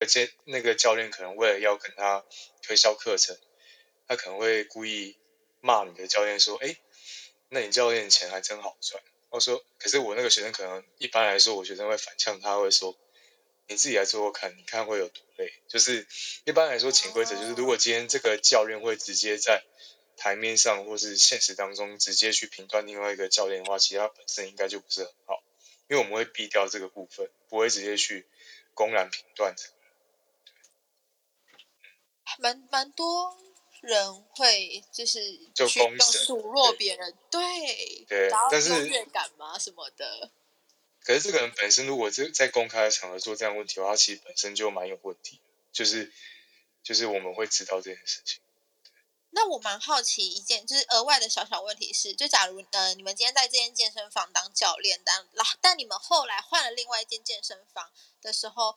而且那个教练可能为了要跟他推销课程，他可能会故意骂你的教练说：“哎，那你教练钱还真好赚。”我说：“可是我那个学生可能一般来说，我学生会反呛他，会说：‘你自己来做做看，你看会有多累。’就是一般来说，潜规则就是，如果今天这个教练会直接在台面上或是现实当中直接去评断另外一个教练的话，其实他本身应该就不是很好，因为我们会避掉这个部分，不会直接去公然评断这个。”蛮蛮多人会就是就公数落别人，对对，但是优越感嘛什么的。可是这个人本身如果在在公开场合做这样问题的话，他其实本身就蛮有问题，就是就是我们会知道这件事情。那我蛮好奇一件就是额外的小小问题是，就假如呃你们今天在这间健身房当教练，但但你们后来换了另外一间健身房的时候。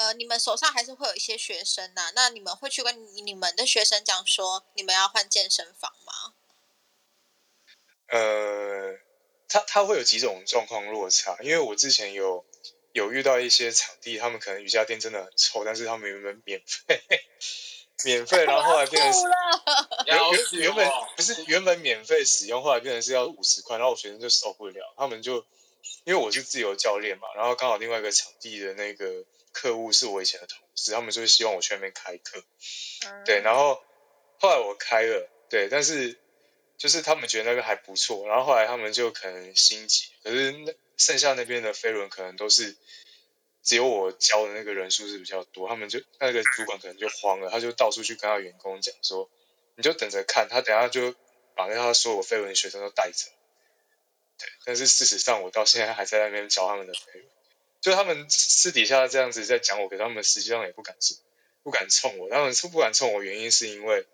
呃，你们手上还是会有一些学生呐、啊，那你们会去跟你们的学生讲说，你们要换健身房吗？呃，他他会有几种状况落差，因为我之前有有遇到一些场地，他们可能瑜伽垫真的很臭，但是他们原本免费，免费，然后后来变成是 原原原本不是原本免费使用，后来变成是要五十块，然后我学生就受不了，他们就因为我是自由教练嘛，然后刚好另外一个场地的那个。客户是我以前的同事，他们就是希望我去那边开课，嗯、对，然后后来我开了，对，但是就是他们觉得那个还不错，然后后来他们就可能心急，可是那剩下那边的飞轮可能都是只有我教的那个人数是比较多，他们就那个主管可能就慌了，他就到处去跟他员工讲说，你就等着看，他等下就把那他所有飞轮的学生都带走，对，但是事实上我到现在还在那边教他们的飞轮。就他们私底下这样子在讲我，给他们实际上也不敢说不敢冲我。他们是不敢冲我，原因是因为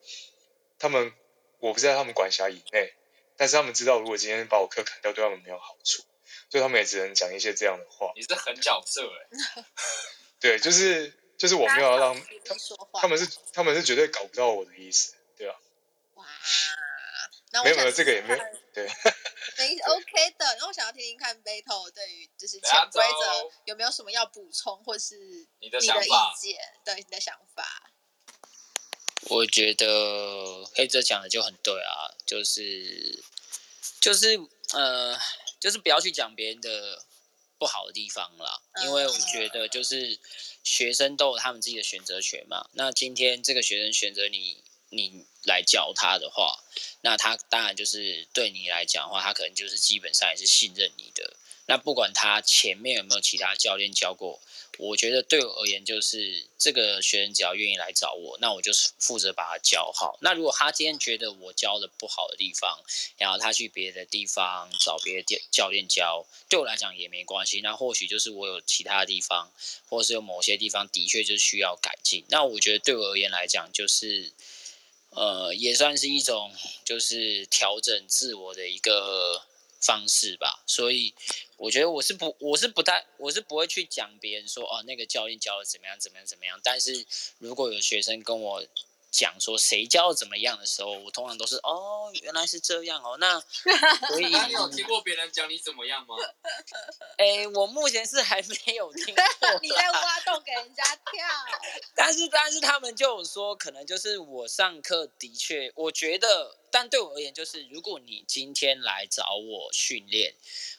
他们我不在他们管辖以内，但是他们知道如果今天把我课砍掉，对他们没有好处，所以他们也只能讲一些这样的话。你是狠角色哎。对，就是就是我没有要让他，他们是他们是绝对搞不到我的意思，对吧？哇，没有没有这个也没有对。没 OK 的，然后我想要听听看 Beto 对于就是潜规则有没有什么要补充，或是你的意见，对你的想法。我觉得黑泽讲的就很对啊，就是就是呃，就是不要去讲别人的不好的地方啦，因为我觉得就是学生都有他们自己的选择权嘛。那今天这个学生选择你。你来教他的话，那他当然就是对你来讲的话，他可能就是基本上也是信任你的。那不管他前面有没有其他教练教过，我觉得对我而言，就是这个学生只要愿意来找我，那我就是负责把他教好。那如果他今天觉得我教的不好的地方，然后他去别的地方找别的教练教，对我来讲也没关系。那或许就是我有其他地方，或是有某些地方的确就是需要改进。那我觉得对我而言来讲，就是。呃，也算是一种就是调整自我的一个方式吧，所以我觉得我是不，我是不太，我是不会去讲别人说哦，那个教练教的怎么样，怎么样，怎么样。但是如果有学生跟我。讲说谁教怎么样的时候，我通常都是哦，原来是这样哦。那 所以你有听过别人讲你怎么样吗？哎，我目前是还没有听过。你在挖洞给人家跳。但是但是他们就有说，可能就是我上课的确，我觉得，但对我而言，就是如果你今天来找我训练，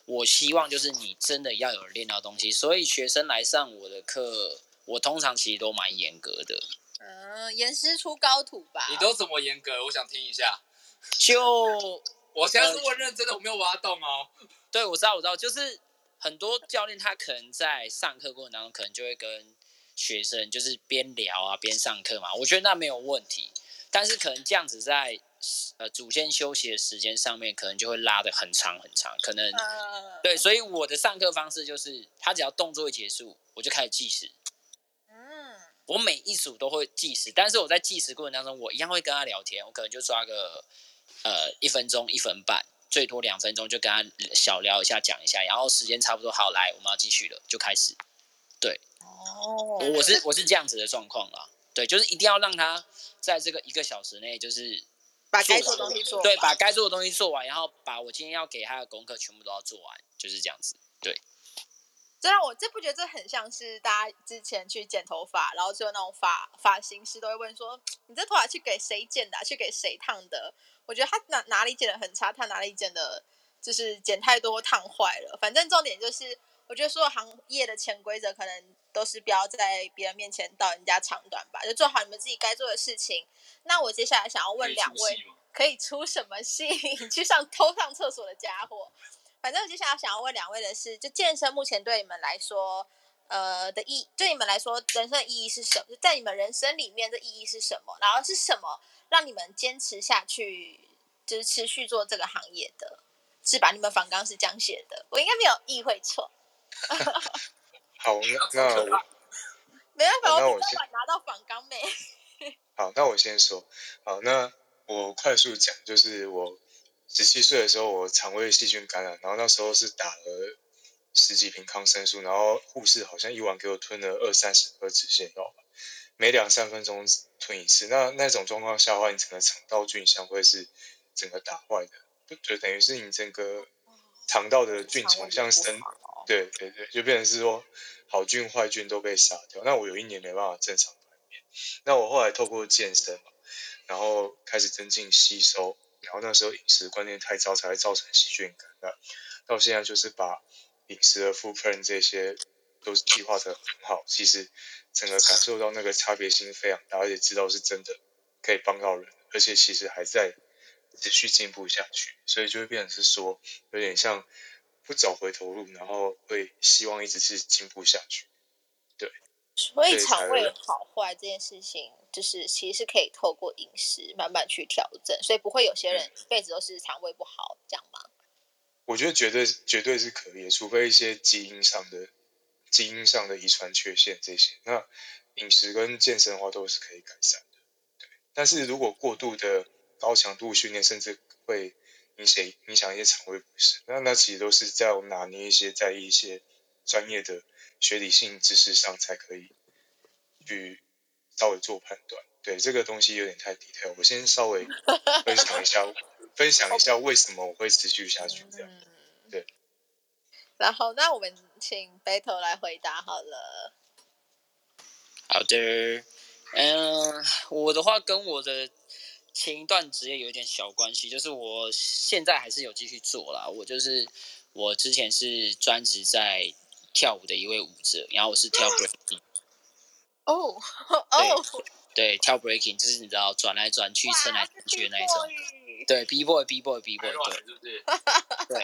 我希望就是你真的要有练到东西。所以学生来上我的课，我通常其实都蛮严格的。嗯，严师出高徒吧？你都怎么严格？我想听一下。就 我现在是问认真的，我没有挖洞哦。对，我知道，我知道，就是很多教练他可能在上课过程当中，可能就会跟学生就是边聊啊边上课嘛。我觉得那没有问题，但是可能这样子在呃主线休息的时间上面，可能就会拉的很长很长。可能、嗯、对，所以我的上课方式就是，他只要动作一结束，我就开始计时。我每一组都会计时，但是我在计时过程当中，我一样会跟他聊天。我可能就抓个呃一分钟、一分半，最多两分钟，就跟他小聊一下、讲一下，然后时间差不多，好，来，我们要继续了，就开始。对，哦，我是我是这样子的状况啦。对，就是一定要让他在这个一个小时内，就是把该做的东西做完。对，把该做的东西做完，然后把我今天要给他的功课全部都要做完，就是这样子。对。这让我这不觉得这很像是大家之前去剪头发，然后就那种发发型师都会问说：“你这头发去给谁剪的啊？去给谁烫的？”我觉得他哪哪里剪的很差，他哪里剪的就是剪太多烫坏了。反正重点就是，我觉得所有行业的潜规则可能都是不要在别人面前道人家长短吧，就做好你们自己该做的事情。那我接下来想要问两位，可以出什么戏？去上偷上厕所的家伙。反正我接下来想要问两位的是，就健身目前对你们来说，呃的意，对你们来说人生的意义是什么？就在你们人生里面的意义是什么？然后是什么让你们坚持下去，就是持续做这个行业的？是吧？你们反纲是这样写的，我应该没有意会错。好，那那我没办法，我昨晚拿到反纲没？好，那我先说。好，那我快速讲，就是我。十七岁的时候，我肠胃细菌感染，然后那时候是打了十几瓶抗生素，然后护士好像一晚给我吞了二三十颗止泻药吧，每两三分钟吞一次。那那种状况下的话，你整个肠道菌相会是整个打坏的，就等于是你整个肠道的菌虫像生，对对对，就变成是说好菌坏菌都被杀掉。那我有一年没办法正常排便，那我后来透过健身嘛，然后开始增进吸收。然后那时候饮食观念太糟，才会造成细菌感染。到现在就是把饮食的 footprint 这些都是计划得很好，其实整个感受到那个差别性非常大，而且知道是真的可以帮到人，而且其实还在持续进步下去，所以就会变成是说有点像不找回头路，然后会希望一直是进步下去。对，所以肠胃好坏这件事情。就是其实是可以透过饮食慢慢去调整，所以不会有些人一辈子都是肠胃不好，这样吗？我觉得绝对绝对是可以，除非一些基因上的基因上的遗传缺陷这些，那饮食跟健身的话都是可以改善的。对，但是如果过度的高强度训练，甚至会影响影响一些肠胃不适，那那其实都是在我拿捏一些在一些专业的学理性知识上才可以去。稍微做判断，对这个东西有点太 detail，我先稍微分享一下，分享一下为什么我会持续下去这样。对。然后，那我们请 Battle 来回答好了。好的，嗯，我的话跟我的前一段职业有一点小关系，就是我现在还是有继续做啦。我就是我之前是专职在跳舞的一位舞者，然后我是跳 breaking。哦哦，对，跳 breaking 就是你知道转来转去、蹭来蹭去的那一种。对，b boy b boy b boy，对，对。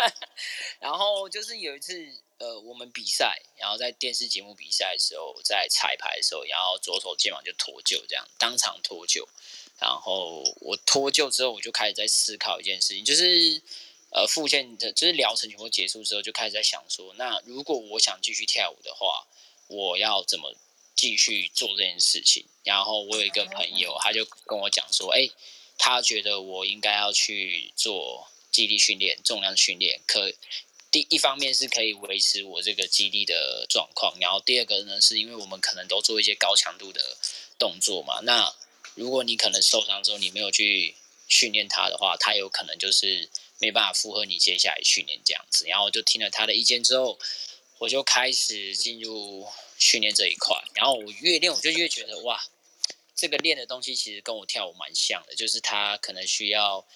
然后就是有一次，呃，我们比赛，然后在电视节目比赛的时候，在彩排的时候，然后左手肩膀就脱臼，这样当场脱臼。然后我脱臼之后，我就开始在思考一件事情，就是呃，复健的，就是疗程全部结束之后，就开始在想说，那如果我想继续跳舞的话，我要怎么？继续做这件事情，然后我有一个朋友，他就跟我讲说，哎，他觉得我应该要去做肌力训练、重量训练，可第一方面是可以维持我这个肌力的状况，然后第二个呢，是因为我们可能都做一些高强度的动作嘛，那如果你可能受伤之后，你没有去训练它的话，它有可能就是没办法符合你接下来训练这样子，然后我就听了他的意见之后，我就开始进入。训练这一块，然后我越练我就越觉得哇，这个练的东西其实跟我跳舞蛮像的，就是他可能需要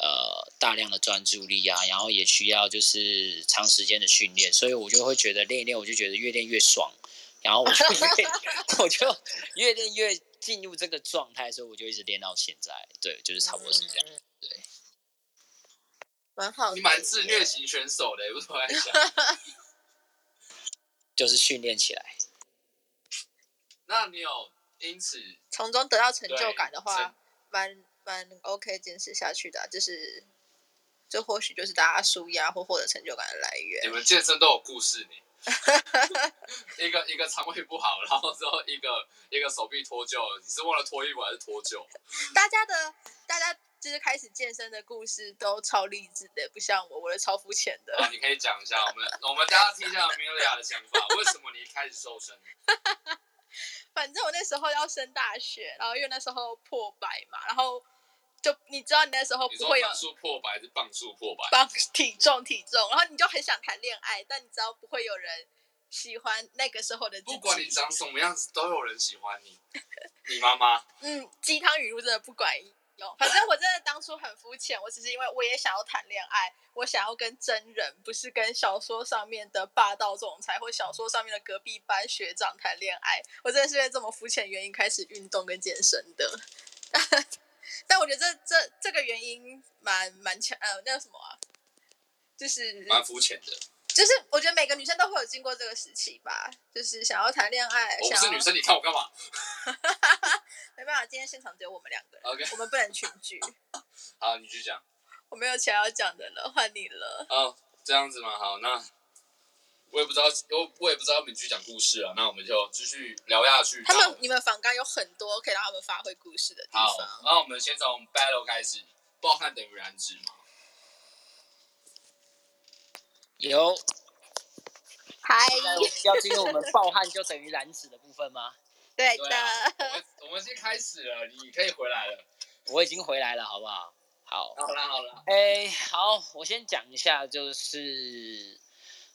呃大量的专注力啊，然后也需要就是长时间的训练，所以我就会觉得练一练我就觉得越练越爽，然后我就越 我就越练越进入这个状态，所以我就一直练到现在，对，就是差不多是这样，对，蛮好的，你蛮自虐型选手的，我突然想，就是训练起来。那你有因此从中得到成就感的话，蛮蛮 OK 坚持下去的，啊，就是这或许就是大家舒压或获得成就感的来源。你们健身都有故事，你一个一个肠胃不好，然后之后一个一个手臂脱臼，你是忘了脱衣服还是脱臼？大家的大家就是开始健身的故事都超励志的，不像我，我的超肤浅的。啊，你可以讲一下，我们我们大家听一下 Amelia 的想法，为什么你一开始瘦身？反正我那时候要升大学，然后因为那时候破百嘛，然后就你知道你那时候不会有磅数破百还是磅数破百？磅 体重体重，然后你就很想谈恋爱，但你知道不会有人喜欢那个时候的自己。不管你长什么样子，都有人喜欢你。你妈妈？嗯，鸡汤语录真的不管用。反正我真的当初很肤浅，我只是因为我也想要谈恋爱，我想要跟真人，不是跟小说上面的霸道总裁或小说上面的隔壁班学长谈恋爱。我真的是因为这么肤浅原因开始运动跟健身的。但我觉得这这这个原因蛮蛮强，呃，那个什么啊，就是蛮肤浅的。就是我觉得每个女生都会有经过这个时期吧，就是想要谈恋爱。我不是女生，你看我干嘛？没办法，今天现场只有我们两个人，OK，我们不能群聚。好，你去讲。我没有其他要讲的了，换你了。哦，这样子吗？好，那。我也不知道，我我也不知道他们继续讲故事了。那我们就继续聊下去。他们，你们访纲有很多可以让他们发挥故事的地方。好，那我们先从 battle 开始。暴汗等于燃脂吗？有。嗨。要进入我们暴汗就等于燃脂的部分吗？对的。我们我们先开始了，你可以回来了。我已经回来了，好不好？好。好了好了。哎，好，我先讲一下，就是。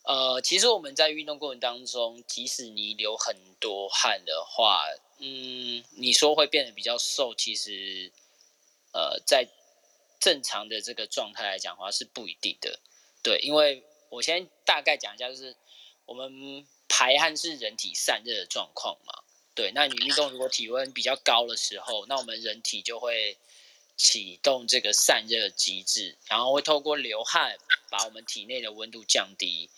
呃，其实我们在运动过程当中，即使你流很多汗的话，嗯，你说会变得比较瘦，其实，呃，在正常的这个状态来讲的话是不一定的。对，因为我先大概讲一下，就是我们排汗是人体散热的状况嘛。对，那你运动如果体温比较高的时候，那我们人体就会启动这个散热机制，然后会透过流汗把我们体内的温度降低。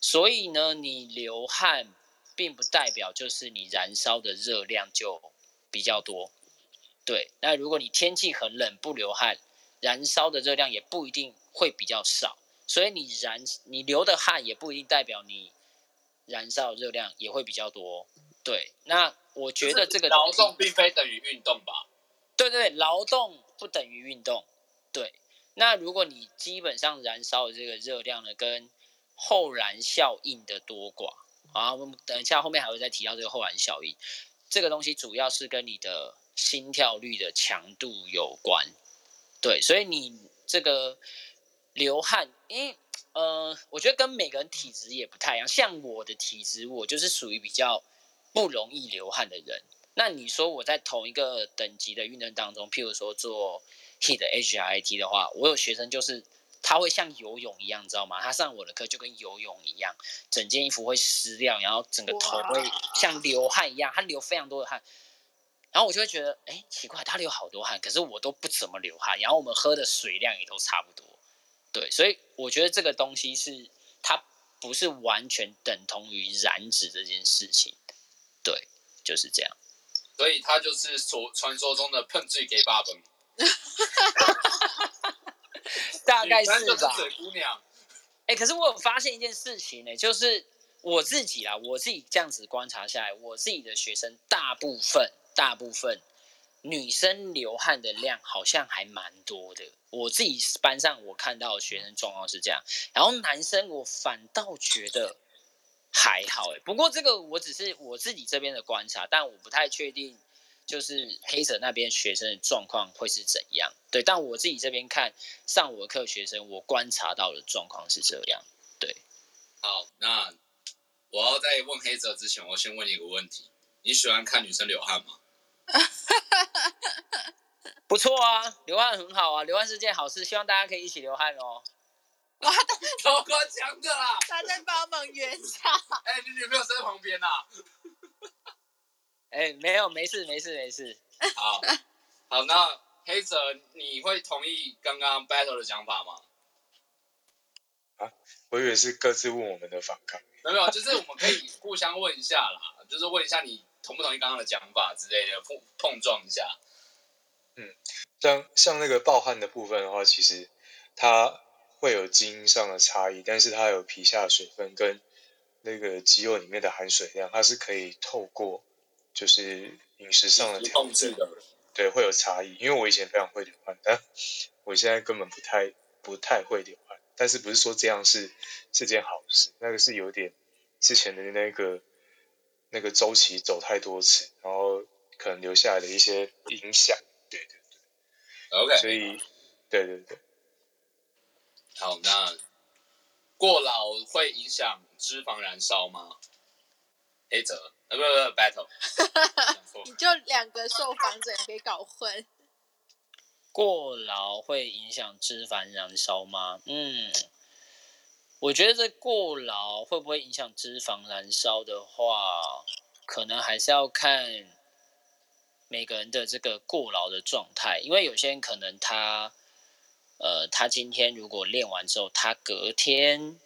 所以呢，你流汗并不代表就是你燃烧的热量就比较多，对。那如果你天气很冷不流汗，燃烧的热量也不一定会比较少。所以你燃你流的汗也不一定代表你燃烧的热量也会比较多，对。那我觉得这个劳动并非等于运动吧？对对，劳动不等于运动，对。那如果你基本上燃烧的这个热量呢，跟后燃效应的多寡啊，我们等一下后面还会再提到这个后燃效应。这个东西主要是跟你的心跳率的强度有关，对，所以你这个流汗，因为呃，我觉得跟每个人体质也不太一样。像我的体质，我就是属于比较不容易流汗的人。那你说我在同一个等级的运动当中，譬如说做 HIIT 的话，我有学生就是。他会像游泳一样，你知道吗？他上我的课就跟游泳一样，整件衣服会湿掉，然后整个头会像流汗一样，他流非常多的汗。然后我就会觉得，哎，奇怪，他流好多汗，可是我都不怎么流汗。然后我们喝的水量也都差不多，对，所以我觉得这个东西是它不是完全等同于燃脂这件事情，对，就是这样。所以他就是所传说中的碰醉给爸爸。大概是吧。水姑娘，哎、欸，可是我有发现一件事情呢、欸，就是我自己啊，我自己这样子观察下来，我自己的学生大部分大部分女生流汗的量好像还蛮多的。我自己班上我看到的学生状况是这样，然后男生我反倒觉得还好哎、欸。不过这个我只是我自己这边的观察，但我不太确定。就是黑泽那边学生的状况会是怎样？对，但我自己这边看上我的课学生，我观察到的状况是这样。对，好，那我要在问黑泽之前，我先问你一个问题：你喜欢看女生流汗吗？不错啊，流汗很好啊，流汗是件好事，希望大家可以一起流汗哦。哇，超夸张的啦，他在帮忙圆场。哎、欸，你女朋友在旁边呐、啊？哎、欸，没有，没事，没事，没事。好，好，那黑泽，你会同意刚刚 battle 的讲法吗？啊，我以为是各自问我们的反抗。没有，就是我们可以互相问一下啦，就是问一下你同不同意刚刚的讲法之类的，碰碰撞一下。嗯，像像那个暴汗的部分的话，其实它会有基因上的差异，但是它有皮下水分跟那个肌肉里面的含水量，它是可以透过。就是饮食上的调整，对，会有差异。因为我以前非常会流汗，但 我现在根本不太不太会流汗。但是不是说这样是是件好事？那个是有点之前的那个那个周期走太多次，然后可能留下来的一些影响。OK，所以，对对对。好，那过劳会影响脂肪燃烧吗？黑泽，呃，不不不，battle，你就两个受访者可以搞混。过劳会影响脂肪燃烧吗？嗯，我觉得这过劳会不会影响脂肪燃烧的话，可能还是要看每个人的这个过劳的状态，因为有些人可能他。呃，他今天如果练完之后，他隔天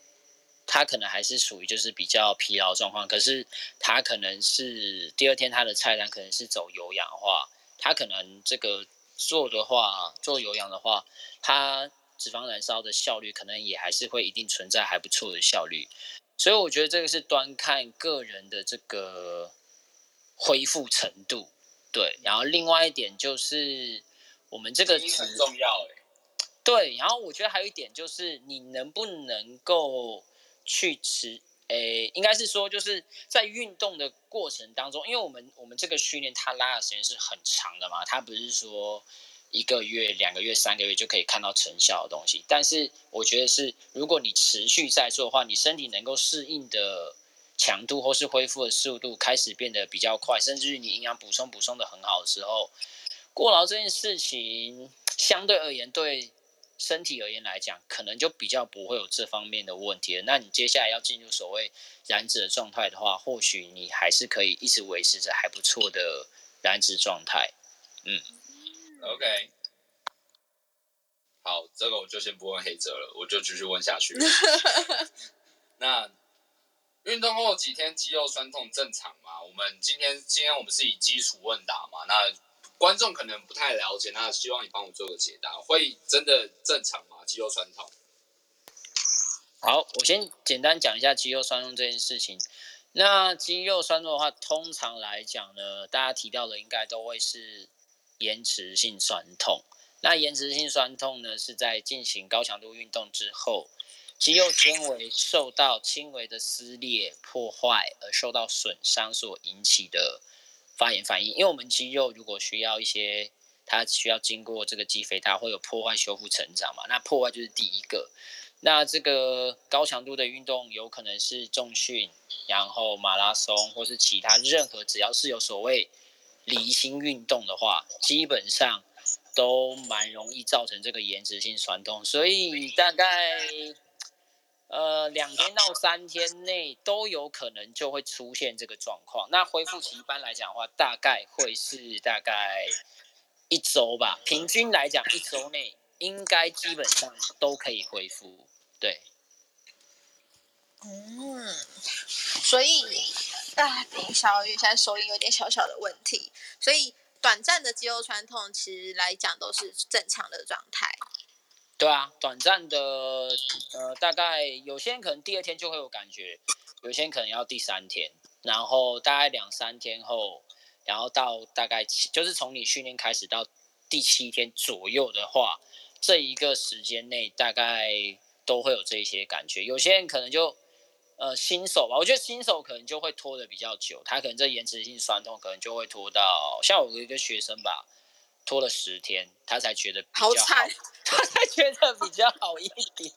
他可能还是属于就是比较疲劳状况，可是他可能是第二天他的菜单可能是走有氧的话，他可能这个做的话做有氧的话，他脂肪燃烧的效率可能也还是会一定存在还不错的效率，所以我觉得这个是端看个人的这个恢复程度，对，然后另外一点就是我们这个很重要诶。对，然后我觉得还有一点就是，你能不能够去吃？诶，应该是说，就是在运动的过程当中，因为我们我们这个训练它拉的时间是很长的嘛，它不是说一个月、两个月、三个月就可以看到成效的东西。但是我觉得是，如果你持续在做的话，你身体能够适应的强度或是恢复的速度开始变得比较快，甚至于你营养补充补充的很好的时候，过劳这件事情相对而言对。身体而言来讲，可能就比较不会有这方面的问题了。那你接下来要进入所谓燃脂的状态的话，或许你还是可以一直维持着还不错的燃脂状态。嗯，OK，好，这个我就先不问黑泽了，我就继续问下去。那运动后几天肌肉酸痛正常吗？我们今天今天我们是以基础问答嘛？那观众可能不太了解，那希望你帮我做个解答。会真的正常吗？肌肉酸痛？好，我先简单讲一下肌肉酸痛这件事情。那肌肉酸痛的话，通常来讲呢，大家提到的应该都会是延迟性酸痛。那延迟性酸痛呢，是在进行高强度运动之后，肌肉纤维受到轻微的撕裂、破坏而受到损伤所引起的。发炎反应，因为我们肌肉如果需要一些，它需要经过这个肌肥大，会有破坏、修复、成长嘛。那破坏就是第一个。那这个高强度的运动有可能是重训，然后马拉松或是其他任何只要是有所谓离心运动的话，基本上都蛮容易造成这个延迟性酸痛。所以大概。呃，两天到三天内都有可能就会出现这个状况。那恢复期一般来讲的话，大概会是大概一周吧。平均来讲，一周内应该基本上都可以恢复。对。嗯，所以啊，等一下，因为现在收音有点小小的问题，所以短暂的肌肉酸痛其实来讲都是正常的状态。对啊，短暂的，呃，大概有些人可能第二天就会有感觉，有些人可能要第三天，然后大概两三天后，然后到大概七，就是从你训练开始到第七天左右的话，这一个时间内大概都会有这一些感觉。有些人可能就，呃，新手吧，我觉得新手可能就会拖得比较久，他可能这延迟性酸痛可能就会拖到，像我有一个学生吧。拖了十天，他才觉得比较好，好惨，他才觉得比较好一点。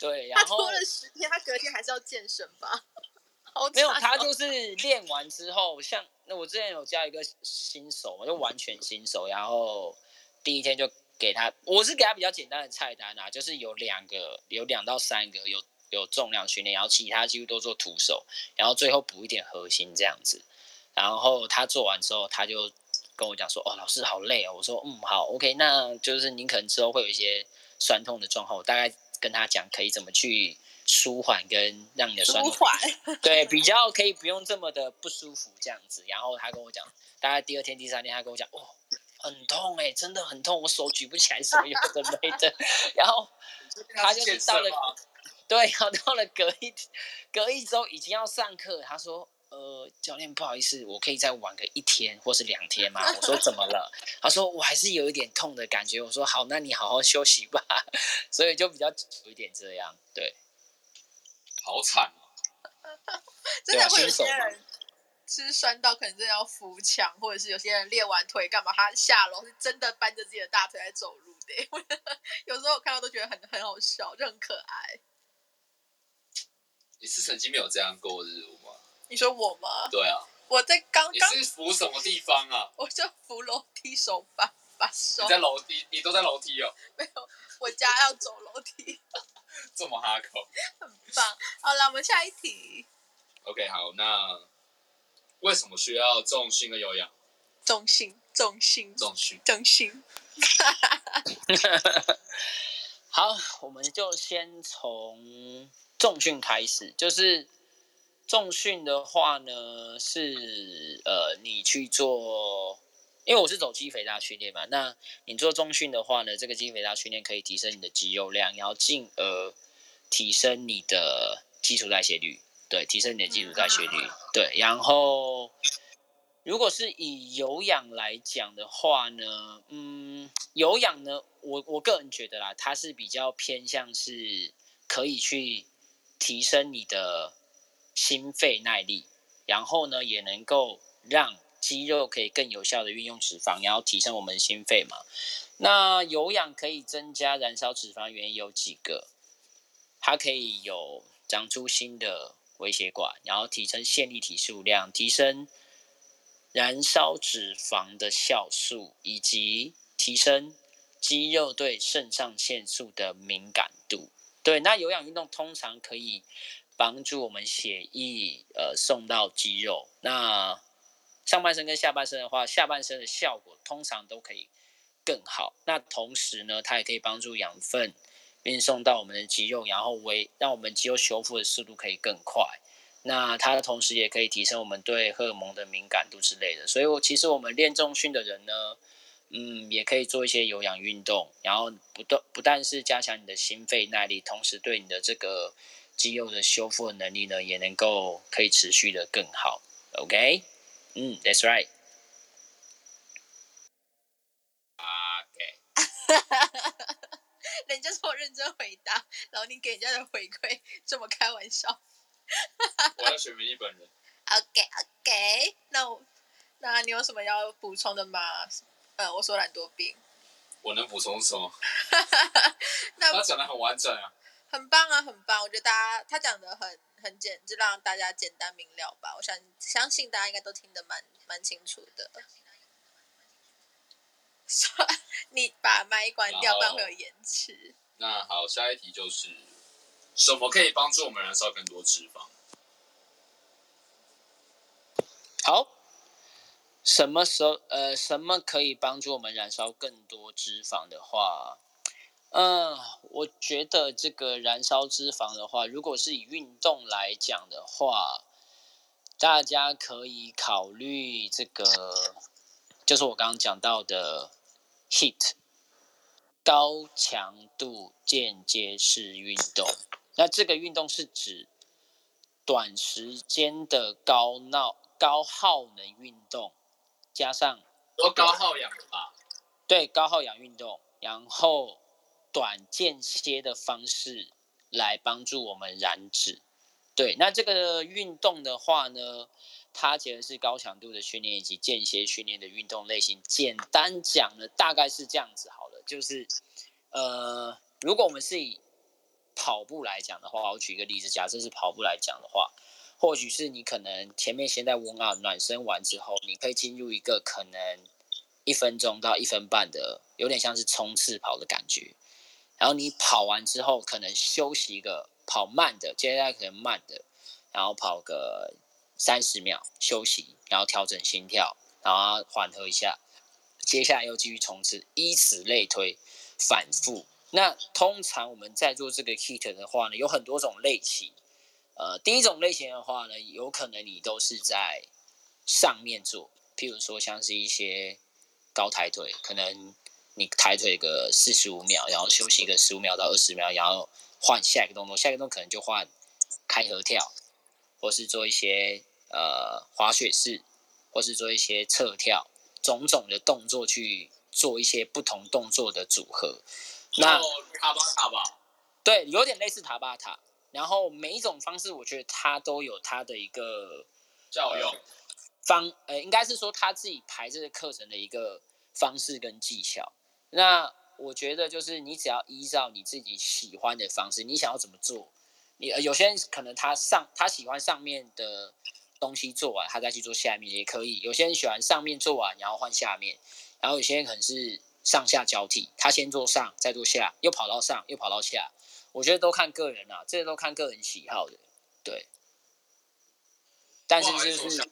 对，然后他拖了十天，他隔天还是要健身吧？好哦，没有，他就是练完之后，像那我之前有教一个新手，就完全新手，然后第一天就给他，我是给他比较简单的菜单啊，就是有两个，有两到三个有有重量训练，然后其他几乎都做徒手，然后最后补一点核心这样子。然后他做完之后，他就。跟我讲说哦，老师好累哦。我说嗯，好，OK，那就是您可能之后会有一些酸痛的状况，我大概跟他讲可以怎么去舒缓跟让你的酸痛舒缓，对，比较可以不用这么的不舒服这样子。然后他跟我讲，大概第二天、第三天，他跟我讲哦，很痛哎，真的很痛，我手举不起来，什么有的没的。然后他就是到了，对，然后到了隔一隔一周已经要上课，他说。呃，教练，不好意思，我可以再晚个一天或是两天吗？我说怎么了？他说我还是有一点痛的感觉。我说好，那你好好休息吧。所以就比较有一点这样，对。好惨哦！真的会有些人是酸到可能真的要扶墙，或者是有些人练完腿干嘛，他下楼是真的搬着自己的大腿在走路的。有时候我看到都觉得很很好笑，就很可爱。你是曾经没有这样过日吗？你说我吗？对啊，我在刚刚你是扶什么地方啊？我就扶楼梯手把把手。你在楼梯，你都在楼梯哦？没有，我家要走楼梯。这么哈口，很棒。好了，我们下一题。OK，好，那为什么需要重训跟有氧？重训，重训，重训，重训。好，我们就先从重训开始。就是重训的话呢，是呃，你去做，因为我是走肌肥大训练嘛。那你做重训的话呢，这个肌肥大训练可以提升你的肌肉量，然后进而提升你的基础代谢率。对，提升你的基础代谢率。对，然后如果是以有氧来讲的话呢，嗯，有氧呢，我我个人觉得啦，它是比较偏向是可以去提升你的心肺耐力，然后呢，也能够让肌肉可以更有效的运用脂肪，然后提升我们的心肺嘛。那有氧可以增加燃烧脂肪，原因有几个，它可以有长出新的。微血管，然后提升线粒体数量，提升燃烧脂肪的酵素，以及提升肌肉对肾上腺素的敏感度。对，那有氧运动通常可以帮助我们血液呃送到肌肉。那上半身跟下半身的话，下半身的效果通常都可以更好。那同时呢，它也可以帮助养分。运送到我们的肌肉，然后为让我们肌肉修复的速度可以更快。那它的同时也可以提升我们对荷尔蒙的敏感度之类的。所以，我其实我们练重训的人呢，嗯，也可以做一些有氧运动，然后不断不但是加强你的心肺耐力，同时对你的这个肌肉的修复的能力呢，也能够可以持续的更好。OK，嗯，That's right。OK。人家说我认真回答，然后你给人家的回馈这么开玩笑。我要选明一本人。OK OK，那我那你有什么要补充的吗？嗯，我说懒惰病。我能补充什么？那他讲的很完整啊。很棒啊，很棒！我觉得大家他讲的很很简，就让大家简单明了吧。我想相信大家应该都听得蛮蛮清楚的。你把麦关掉，不然会有延迟。那好，下一题就是什么可以帮助我们燃烧更多脂肪？好，什么时候呃，什么可以帮助我们燃烧更多脂肪的话，嗯、呃，我觉得这个燃烧脂肪的话，如果是以运动来讲的话，大家可以考虑这个。就是我刚刚讲到的 heat，高强度间接式运动。那这个运动是指短时间的高闹高耗能运动，加上多高耗氧吧？对，高耗氧运动，然后短间歇的方式来帮助我们燃脂。对，那这个运动的话呢，它其实是高强度的训练以及间歇训练的运动类型。简单讲呢，大概是这样子好了，就是，呃，如果我们是以跑步来讲的话，我举一个例子，假设是跑步来讲的话，或许是你可能前面先在 warm up 暖身完之后，你可以进入一个可能一分钟到一分半的，有点像是冲刺跑的感觉。然后你跑完之后，可能休息一个跑慢的，接下来可能慢的，然后跑个。三十秒休息，然后调整心跳，然后缓和一下，接下来又继续冲刺，以此类推，反复。那通常我们在做这个 kit 的话呢，有很多种类型。呃，第一种类型的话呢，有可能你都是在上面做，譬如说像是一些高抬腿，可能你抬腿个四十五秒，然后休息个十五秒到二十秒，然后换下一个动作，下一个动作可能就换开合跳。或是做一些呃滑雪式，或是做一些侧跳，种种的动作去做一些不同动作的组合。那塔巴塔吧？对，有点类似塔巴塔。然后每一种方式，我觉得它都有它的一个效用。方，呃，应该是说他自己排这个课程的一个方式跟技巧。那我觉得就是你只要依照你自己喜欢的方式，你想要怎么做，你有些人可能他上他喜欢上面的东西做完，他再去做下面也可以。有些人喜欢上面做完，然后换下面，然后有些人可能是上下交替，他先做上，再做下，又跑到上，又跑到下。我觉得都看个人啊，这些都看个人喜好的，对。但是就是，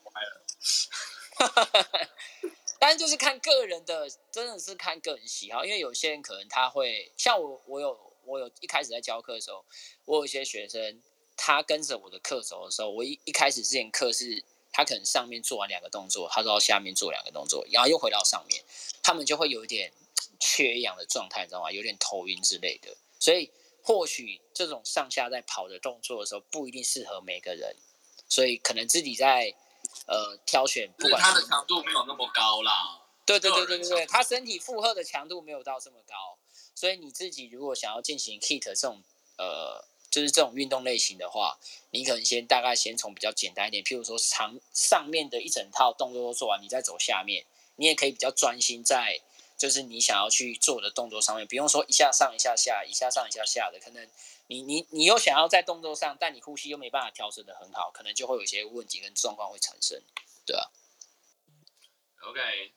但是就是看个人的，真的是看个人喜好，因为有些人可能他会像我，我有我有一开始在教课的时候，我有一些学生，他跟着我的课走的时候，我一一开始之前课是，他可能上面做完两个动作，他到下面做两个动作，然后又回到上面，他们就会有一点缺氧的状态，你知道吗？有点头晕之类的，所以。或许这种上下在跑的动作的时候不一定适合每个人，所以可能自己在呃挑选，不管他的强度没有那么高啦。对对对对对对，他身体负荷的强度没有到这么高，所以你自己如果想要进行 HIIT 这种呃就是这种运动类型的话，你可能先大概先从比较简单一点，譬如说长上面的一整套动作都做完，你再走下面，你也可以比较专心在。就是你想要去做的动作上面，不用说一下上一下下，一下上一下下的，可能你你你又想要在动作上，但你呼吸又没办法调整的很好，可能就会有一些问题跟状况会产生，对啊。OK，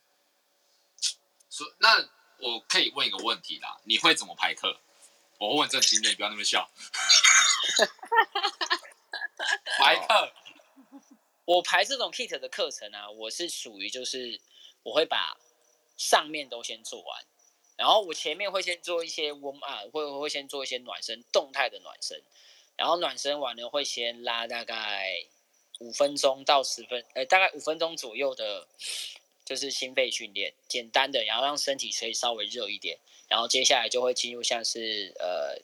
所那我可以问一个问题啦，你会怎么排课？我问这经验，不要那么笑。排课，我排这种 HIIT 的课程啊，我是属于就是我会把。上面都先做完，然后我前面会先做一些 warm up，会会先做一些暖身，动态的暖身，然后暖身完了会先拉大概五分钟到十分，呃，大概五分钟左右的，就是心肺训练，简单的，然后让身体可以稍微热一点，然后接下来就会进入像是呃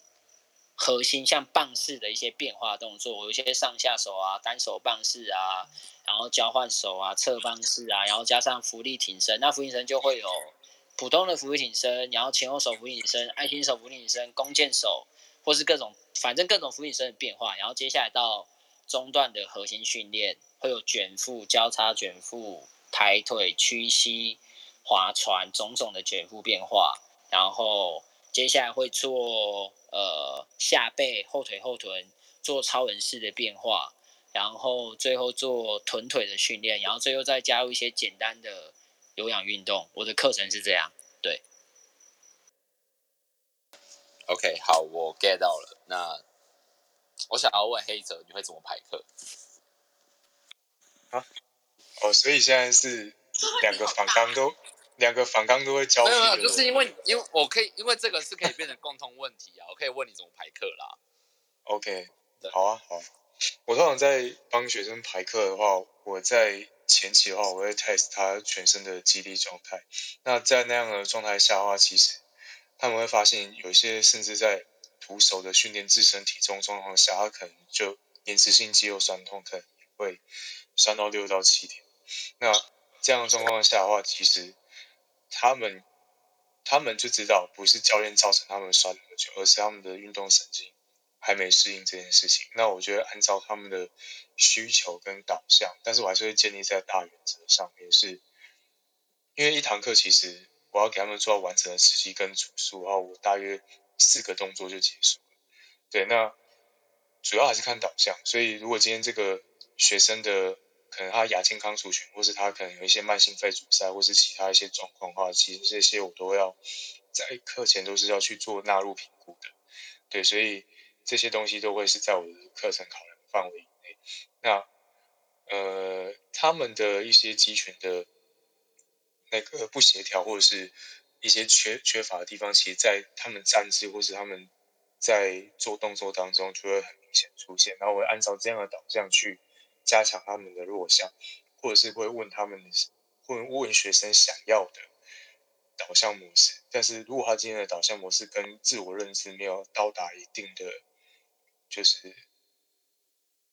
核心像棒式的一些变化动作，有一些上下手啊，单手棒式啊。然后交换手啊，侧棒式啊，然后加上浮力挺身，那浮力挺身就会有普通的俯卧挺身，然后前后手伏地挺身、爱心手伏地挺身、弓箭手，或是各种反正各种俯卧挺身的变化。然后接下来到中段的核心训练，会有卷腹、交叉卷腹、抬腿、屈膝、划船，种种的卷腹变化。然后接下来会做呃下背、后腿、后臀，做超人式的变化。然后最后做臀腿的训练，然后最后再加入一些简单的有氧运动。我的课程是这样，对。OK，好，我 get 到了。那我想要问黑泽，你会怎么排课？啊？哦，所以现在是两个反纲都两个反纲都会交替。没有，没有，就是因为因为我可以，因为这个是可以变成共通问题啊，我可以问你怎么排课啦。OK，好啊，好。我通常在帮学生排课的话，我在前期的话，我会 test 他全身的肌力状态。那在那样的状态下的话，其实他们会发现，有些甚至在徒手的训练自身体重状况下，他可能就延迟性肌肉酸痛，可能会酸到六到七天。那这样的状况下的话，其实他们他们就知道，不是教练造成他们酸那么久，而是他们的运动神经。还没适应这件事情，那我觉得按照他们的需求跟导向，但是我还是会建立在大原则上面，是因为一堂课其实我要给他们做到完整的时机跟组数，然后我大约四个动作就结束了。对，那主要还是看导向，所以如果今天这个学生的可能他亚健康族群，或是他可能有一些慢性肺阻塞，或是其他一些状况的话，其实这些我都要在课前都是要去做纳入评估的。对，所以。这些东西都会是在我的课程考量范围以内。那呃，他们的一些集群的那个不协调，或者是一些缺缺乏的地方，其实，在他们站姿或是他们在做动作当中，就会很明显出现。然后我会按照这样的导向去加强他们的弱项，或者是会问他们，问问学生想要的导向模式。但是如果他今天的导向模式跟自我认知没有到达一定的就是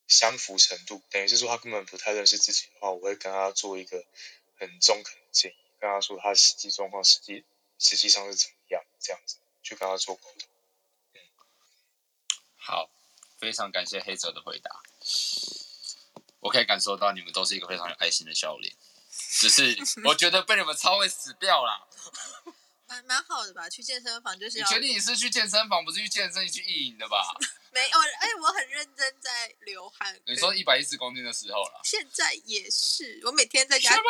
相符程度，等于是说他根本不太认识自己的话，我会跟他做一个很中肯的建议，跟他说他实际状况实际实际上是怎么样，这样子去跟他做沟通。好，非常感谢黑泽的回答。我可以感受到你们都是一个非常有爱心的笑脸，只是 我觉得被你们超会死掉了。蛮蛮好的吧？去健身房就是要。你确定你是去健身房，不是去健身，你去意淫的吧？没有，哎，我很认真在流汗。你说一百一十公斤的时候了。现在也是，我每天在家顶。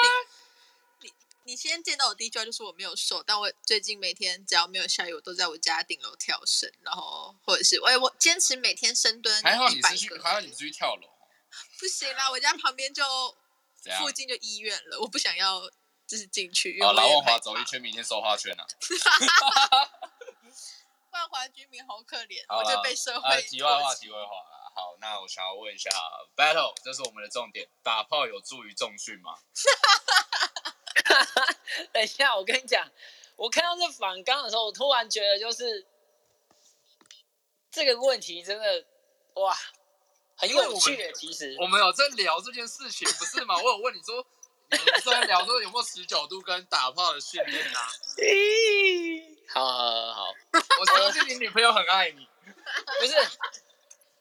你你先见到我第一句话就是我没有瘦，但我最近每天只要没有下雨，我都在我家顶楼跳绳，然后或者是我我坚持每天深蹲。还好你是去，还好你是去跳楼。不行啦，我家旁边就 附近就医院了，我不想要。就是进去。好，来万华走一圈，明天收花圈啊。万华居民好可怜，我就被社会。啊，题外话，题外话了。好，那我想要问一下，battle，这是我们的重点，打炮有助于重训吗？等一下，我跟你讲，我看到这反刚的时候，我突然觉得就是这个问题真的哇，很有趣。其实我们有在聊这件事情，不是吗？我有问你说。你们在聊说有没有十九度跟打炮的训练啊？好好好，我觉得是你女朋友很爱你，不是？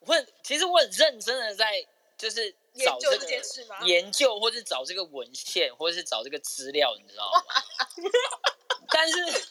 我其实我很认真的在，就是找这件事吗？研究或者找这个文献，或者是找这个资料，你知道吗？但是。